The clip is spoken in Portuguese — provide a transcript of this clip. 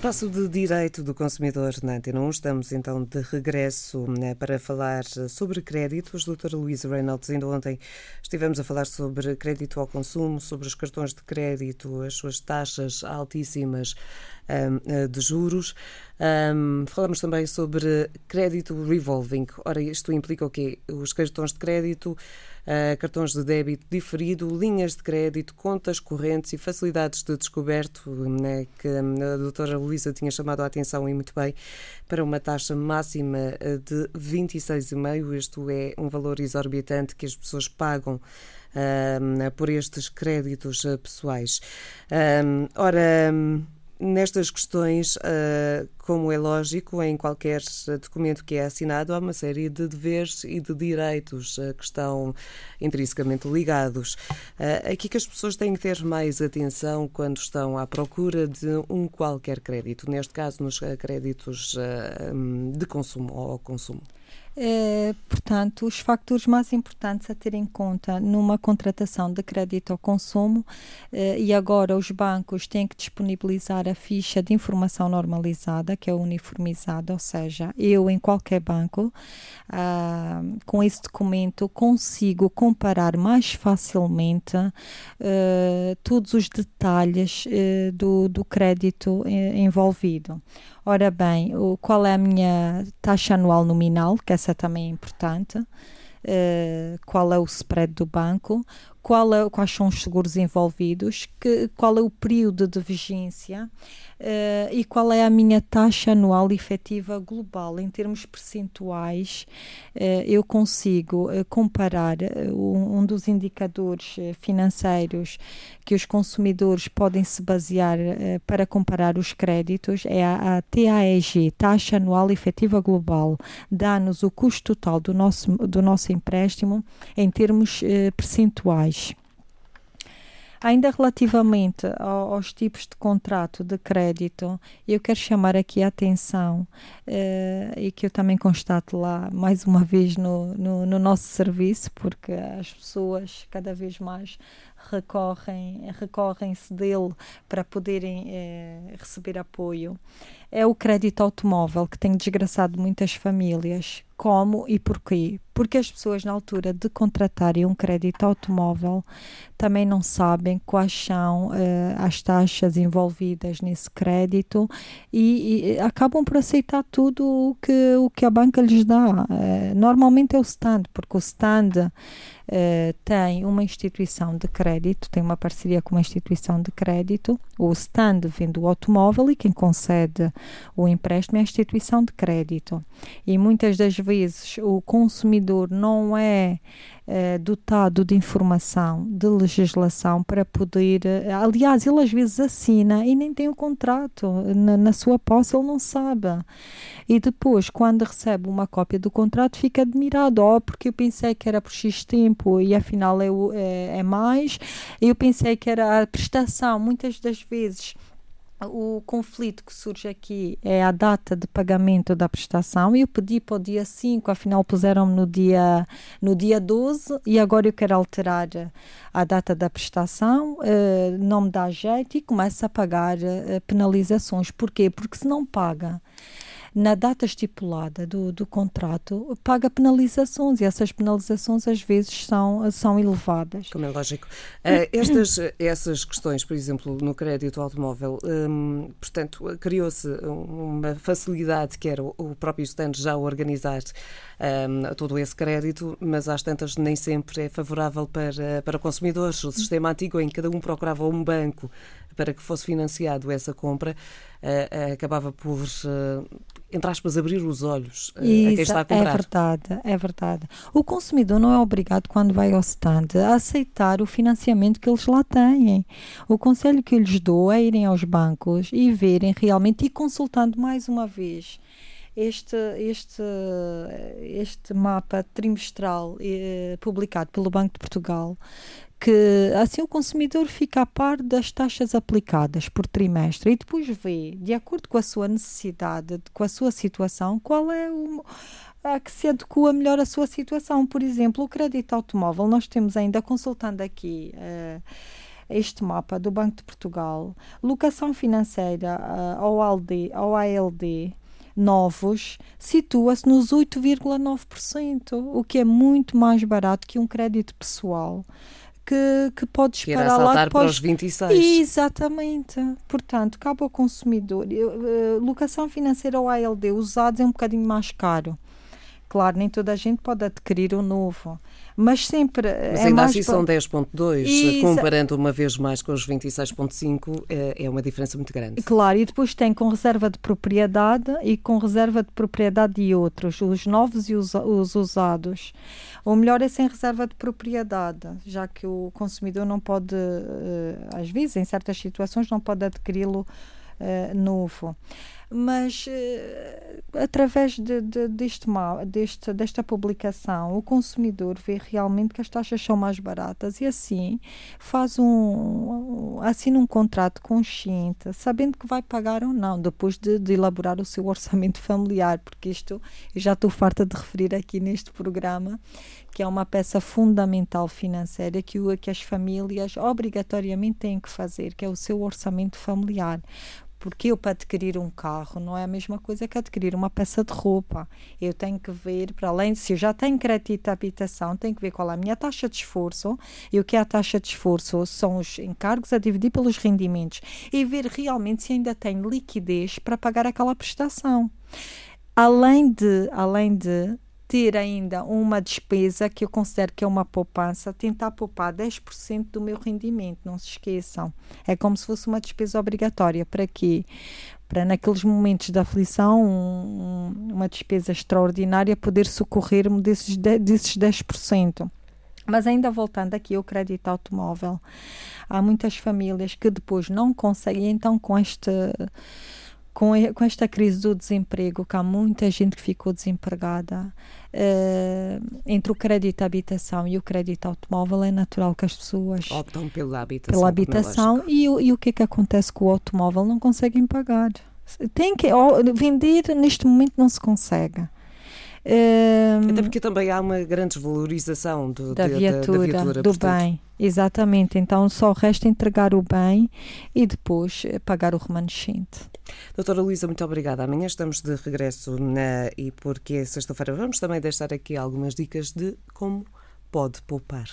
Espaço de Direito do Consumidor na Antena 1. Estamos então de regresso né, para falar sobre créditos. Doutora Luísa Reynolds, ainda ontem estivemos a falar sobre crédito ao consumo, sobre os cartões de crédito, as suas taxas altíssimas um, de juros. Um, falamos também sobre crédito revolving. Ora, isto implica o quê? Os cartões de crédito uh, cartões de débito diferido, linhas de crédito, contas correntes e facilidades de descoberto, né, que a doutora Luísa tinha chamado a atenção e muito bem, para uma taxa máxima eh, de 26,5. Isto é um valor exorbitante que as pessoas pagam uh, por estes créditos eh, pessoais. Uh, ora nestas questões, ah, como é lógico, em qualquer documento que é assinado, há uma série de deveres e de direitos ah, que estão intrinsecamente ligados. Ah, aqui que as pessoas têm que ter mais atenção quando estão à procura de um qualquer crédito, neste caso nos créditos de consumo ou consumo. É, portanto, os fatores mais importantes a ter em conta numa contratação de crédito ao consumo, é, e agora os bancos têm que disponibilizar a ficha de informação normalizada, que é uniformizada, ou seja, eu em qualquer banco, ah, com esse documento, consigo comparar mais facilmente ah, todos os detalhes ah, do, do crédito eh, envolvido. Ora bem, qual é a minha taxa anual nominal, que essa também é importante, uh, qual é o spread do banco, qual é, quais são os seguros envolvidos, que, qual é o período de vigência uh, e qual é a minha taxa anual efetiva global. Em termos percentuais, uh, eu consigo uh, comparar um, um, dos indicadores financeiros que os consumidores podem se basear para comparar os créditos, é a, a TAEG, taxa anual efetiva global, dá-nos o custo total do nosso, do nosso empréstimo em termos percentuais. Ainda relativamente aos tipos de contrato de crédito, eu quero chamar aqui a atenção uh, e que eu também constato lá mais uma vez no, no, no nosso serviço, porque as pessoas cada vez mais recorrem recorrem-se dele para poderem eh, receber apoio é o crédito automóvel que tem desgraçado muitas famílias. Como e porquê? Porque as pessoas, na altura de contratarem um crédito automóvel, também não sabem quais são uh, as taxas envolvidas nesse crédito e, e, acabam por aceitar tudo o que, o que a banca lhes dá. Uh, normalmente é o stand, porque o stand Uh, tem uma instituição de crédito, tem uma parceria com uma instituição de crédito, o stand vende o automóvel e quem concede o empréstimo é a instituição de crédito. E muitas das vezes o consumidor não é eh, dotado de informação, de legislação para poder. Eh, aliás, ele às vezes assina e nem tem o contrato na, na, sua posse, ele não sabe. E depois, quando recebe uma cópia do contrato, fica admirado, oh, porque eu pensei que era por X tempo e afinal é, é, é mais. Eu pensei que era a prestação, muitas das vezes o conflito que surge aqui é a data de pagamento da prestação. Eu pedi para o dia 5, afinal puseram-me no dia, no dia 12 e agora eu quero alterar a data da prestação, uh, não me dá jeito e começa a pagar uh, penalizações. Porquê? Porque se não paga na data estipulada do, do contrato, paga penalizações e essas penalizações às vezes são, são elevadas. Como é lógico. Uh, estas, essas questões, por exemplo, no crédito automóvel, um, portanto, criou-se uma facilidade que era o próprio stand já organizar um, todo esse crédito, mas às tantas nem sempre é favorável para, para consumidores. O sistema antigo em que cada um procurava um banco para que fosse financiado essa compra, uh, acabava por, uh, entre aspas, abrir os olhos Isso, a quem está a comprar. É verdade, é verdade. O consumidor não é obrigado, quando vai ao stand, a aceitar o financiamento que eles lá têm. O conselho que eu lhes dou é irem aos bancos e verem realmente e consultando mais uma vez este, este, este mapa trimestral eh, publicado pelo Banco de Portugal que assim o consumidor fica a par das taxas aplicadas por trimestre e depois vê, de acordo com a sua necessidade, com a sua situação, qual é o a que se adequa melhor à sua situação. Por exemplo, o crédito automóvel, nós temos ainda, consultando aqui uh, este mapa do Banco de Portugal, locação financeira uh, ao, ALD, ao ALD novos situa-se nos 8,9%, o que é muito mais barato que um crédito pessoal que, que pode esperar lá depois... para os 26. Exatamente. Portanto, cabe ao consumidor. Uh, locação financeira ou ALD usados é um bocadinho mais caro. Claro, nem toda a gente pode adquirir o novo mas sempre. Mas é ainda assim são 10,2, comparando uma vez mais com os 26,5, é, é uma diferença muito grande. Claro, e depois tem com reserva de propriedade e com reserva de propriedade de outros, os novos e os, os usados. O melhor é sem reserva de propriedade, já que o consumidor não pode, eh, às vezes, em certas situações, não pode adquiri-lo uh, novo mas uh, através de, de, deste, deste, desta publicação o consumidor vê realmente que as taxas são mais baratas e assim faz um, assina um contrato consciente, sabendo que vai pagar ou não, depois de, de elaborar o seu orçamento familiar, porque isto eu já estou farta de referir aqui neste programa, que é uma peça fundamental financeira que, que as famílias obrigatoriamente têm que fazer, que é o seu orçamento familiar porque eu, para adquirir um carro, não é a mesma coisa que adquirir uma peça de roupa. Eu tenho que ver, para além, se eu já tenho crédito de habitação, tenho que ver qual é a minha taxa de esforço. E o que é a taxa de esforço? São os encargos a dividir pelos rendimentos. E ver realmente se ainda tenho liquidez para pagar aquela prestação. Além de, além de ter ainda uma despesa que eu considero que é uma poupança, tentar poupar 10% do meu rendimento, não se esqueçam. É como se fosse uma despesa obrigatória. Para quê? Para naqueles momentos de aflição, um, uma despesa extraordinária, poder socorrer-me desses, desses 10%. Mas ainda voltando aqui ao crédito automóvel, há muitas famílias que depois não conseguem, então com esta com, com esta crise do desemprego, que há muita gente que ficou desempregada, uh, entre o crédito à habitação e o crédito automóvel, é natural que as pessoas optam pela habitação. Pela é habitação e, e o que é que acontece com o automóvel? Não conseguem pagar. Tem que vender neste momento não se consegue. Até porque também há uma grande desvalorização do, da, de, viatura, da, viatura, do portanto. bem. Exatamente. Então só resta entregar o bem e depois eh, pagar o remanescente. Doutora Luísa, muito obrigada. Amanhã estamos de regresso na, e porque é sexta-feira vamos também deixar aqui algumas dicas de como pode poupar.